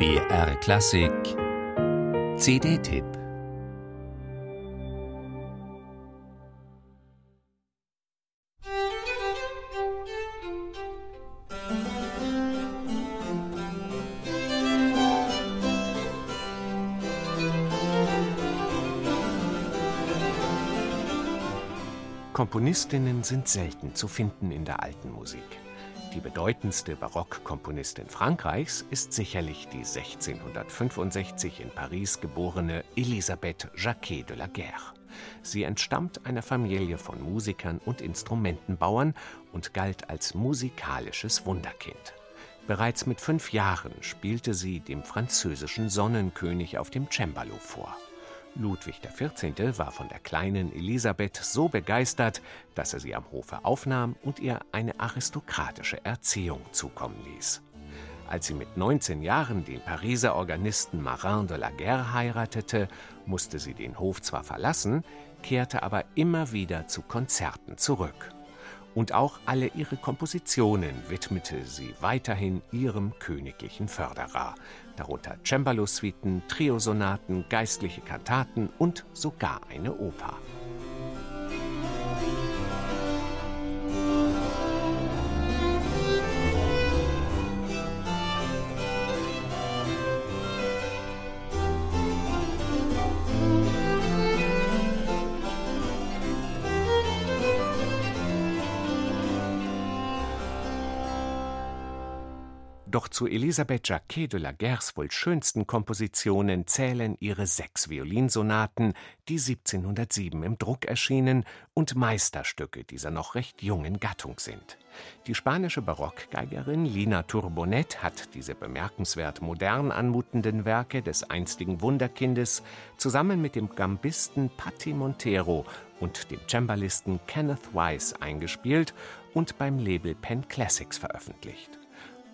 BR Klassik CD-Tipp Komponistinnen sind selten zu finden in der alten Musik. Die bedeutendste Barockkomponistin Frankreichs ist sicherlich die 1665 in Paris geborene Elisabeth Jacquet de la Guerre. Sie entstammt einer Familie von Musikern und Instrumentenbauern und galt als musikalisches Wunderkind. Bereits mit fünf Jahren spielte sie dem französischen Sonnenkönig auf dem Cembalo vor. Ludwig XIV. war von der kleinen Elisabeth so begeistert, dass er sie am Hofe aufnahm und ihr eine aristokratische Erziehung zukommen ließ. Als sie mit 19 Jahren den Pariser Organisten Marin de la Guerre heiratete, musste sie den Hof zwar verlassen, kehrte aber immer wieder zu Konzerten zurück und auch alle ihre Kompositionen widmete sie weiterhin ihrem königlichen Förderer, darunter Cembalo-Suiten, Triosonaten, geistliche Kantaten und sogar eine Oper. Doch zu Elisabeth Jacquet de la Guerres wohl schönsten Kompositionen zählen ihre sechs Violinsonaten, die 1707 im Druck erschienen und Meisterstücke dieser noch recht jungen Gattung sind. Die spanische Barockgeigerin Lina Turbonet hat diese bemerkenswert modern anmutenden Werke des einstigen Wunderkindes zusammen mit dem Gambisten Patti Montero und dem Cembalisten Kenneth Wise eingespielt und beim Label Pen Classics veröffentlicht.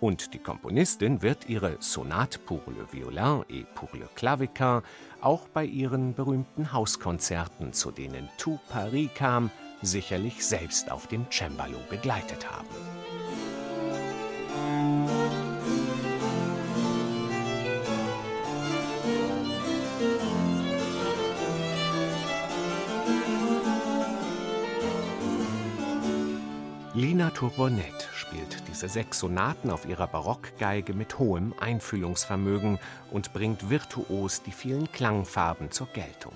Und die Komponistin wird ihre Sonate pour le violin et pour le claviquin auch bei ihren berühmten Hauskonzerten, zu denen Tout Paris kam, sicherlich selbst auf dem Cembalo begleitet haben. Lina Tourbonnet spielt diese sechs Sonaten auf ihrer Barockgeige mit hohem Einfühlungsvermögen und bringt virtuos die vielen Klangfarben zur Geltung.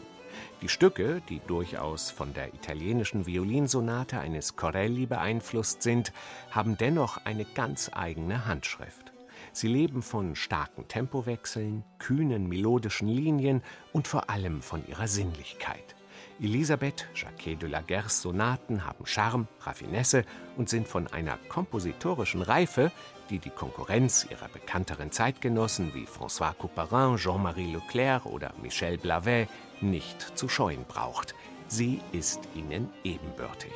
Die Stücke, die durchaus von der italienischen Violinsonate eines Corelli beeinflusst sind, haben dennoch eine ganz eigene Handschrift. Sie leben von starken Tempowechseln, kühnen melodischen Linien und vor allem von ihrer Sinnlichkeit. Elisabeth Jacquet de la Guerres Sonaten haben Charme, Raffinesse und sind von einer kompositorischen Reife, die die Konkurrenz ihrer bekannteren Zeitgenossen wie François Couperin, Jean-Marie Leclerc oder Michel Blavet nicht zu scheuen braucht. Sie ist ihnen ebenbürtig.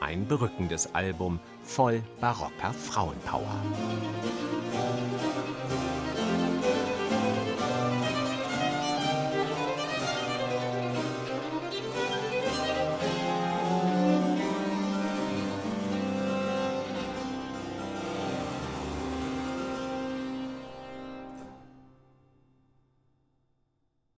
Ein berückendes Album voll barocker Frauenpower. Musik